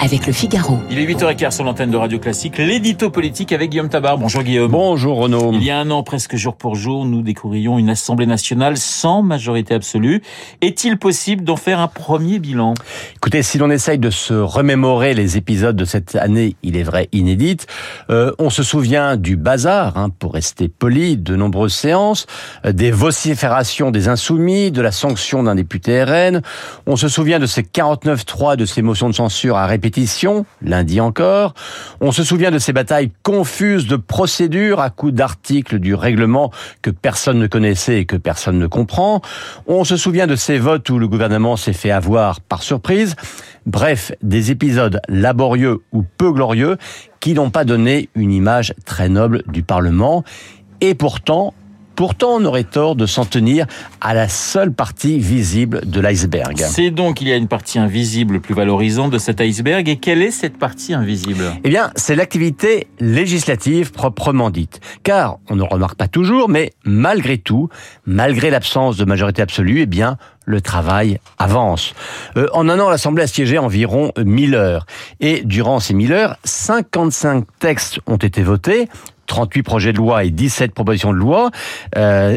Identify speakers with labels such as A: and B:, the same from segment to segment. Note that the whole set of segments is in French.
A: avec le Figaro.
B: Il est 8h15 sur l'antenne de Radio Classique, l'édito politique avec Guillaume Tabar. Bonjour Guillaume.
C: Bonjour Renaud.
B: Il y a un an, presque jour pour jour, nous découvrions une Assemblée nationale sans majorité absolue. Est-il possible d'en faire un premier bilan?
C: Écoutez, si l'on essaye de se remémorer les épisodes de cette année, il est vrai inédite, euh, on se souvient du bazar, hein, pour rester poli, de nombreuses séances, euh, des vociférations des insoumis, de la sanction d'un député RN. On se souvient de ces 49-3, de ces motions de censure à répétition lundi encore. On se souvient de ces batailles confuses de procédures à coups d'articles du règlement que personne ne connaissait et que personne ne comprend. On se souvient de ces votes où le gouvernement s'est fait avoir par surprise. Bref, des épisodes laborieux ou peu glorieux qui n'ont pas donné une image très noble du Parlement. Et pourtant, Pourtant, on aurait tort de s'en tenir à la seule partie visible de l'iceberg.
B: C'est donc il y a une partie invisible plus valorisante de cet iceberg. Et quelle est cette partie invisible?
C: Eh bien, c'est l'activité législative proprement dite. Car, on ne remarque pas toujours, mais malgré tout, malgré l'absence de majorité absolue, eh bien, le travail avance. Euh, en un an, l'Assemblée a siégé environ 1000 heures. Et durant ces 1000 heures, 55 textes ont été votés, 38 projets de loi et 17 propositions de loi. Euh,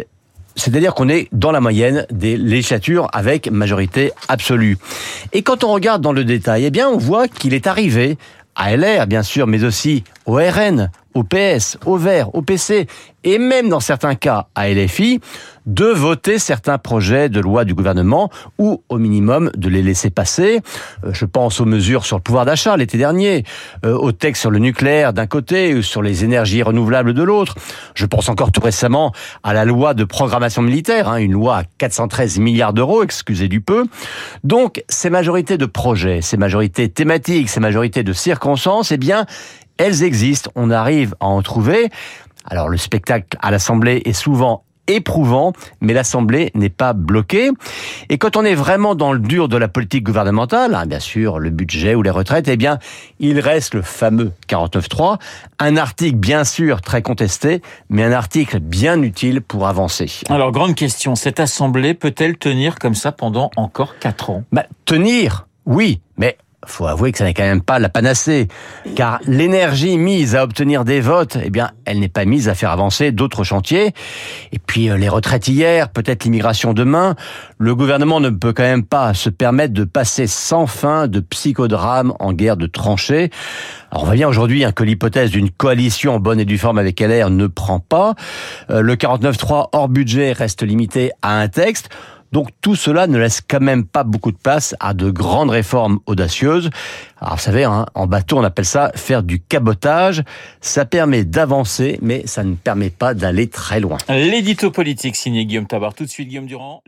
C: c'est-à-dire qu'on est dans la moyenne des législatures avec majorité absolue. Et quand on regarde dans le détail, eh bien, on voit qu'il est arrivé à LR, bien sûr, mais aussi au RN, au PS, au Vert, au PC, et même dans certains cas à LFI, de voter certains projets de loi du gouvernement ou au minimum de les laisser passer. Euh, je pense aux mesures sur le pouvoir d'achat l'été dernier, euh, au texte sur le nucléaire d'un côté ou sur les énergies renouvelables de l'autre. Je pense encore tout récemment à la loi de programmation militaire, hein, une loi à 413 milliards d'euros, excusez du peu. Donc ces majorités de projets, ces majorités thématiques, ces majorités de circonstances, eh bien, elles existent, on arrive à en trouver. Alors le spectacle à l'Assemblée est souvent éprouvant, mais l'Assemblée n'est pas bloquée. Et quand on est vraiment dans le dur de la politique gouvernementale, hein, bien sûr, le budget ou les retraites, eh bien, il reste le fameux 49.3, un article bien sûr très contesté, mais un article bien utile pour avancer.
B: Alors, grande question, cette Assemblée peut-elle tenir comme ça pendant encore quatre ans?
C: Bah, Tenir, oui, mais faut avouer que ça n'est quand même pas la panacée, car l'énergie mise à obtenir des votes, eh bien, elle n'est pas mise à faire avancer d'autres chantiers. Et puis euh, les retraites hier, peut-être l'immigration demain, le gouvernement ne peut quand même pas se permettre de passer sans fin de psychodrame en guerre de tranchées. Alors on voit bien aujourd'hui hein, que l'hypothèse d'une coalition en bonne et due forme avec LR ne prend pas. Euh, le 49-3 hors budget reste limité à un texte. Donc tout cela ne laisse quand même pas beaucoup de place à de grandes réformes audacieuses. Alors vous savez, hein, en bateau on appelle ça faire du cabotage. Ça permet d'avancer, mais ça ne permet pas d'aller très loin.
B: L'édito politique signé Guillaume Tabar. Tout de suite Guillaume Durand,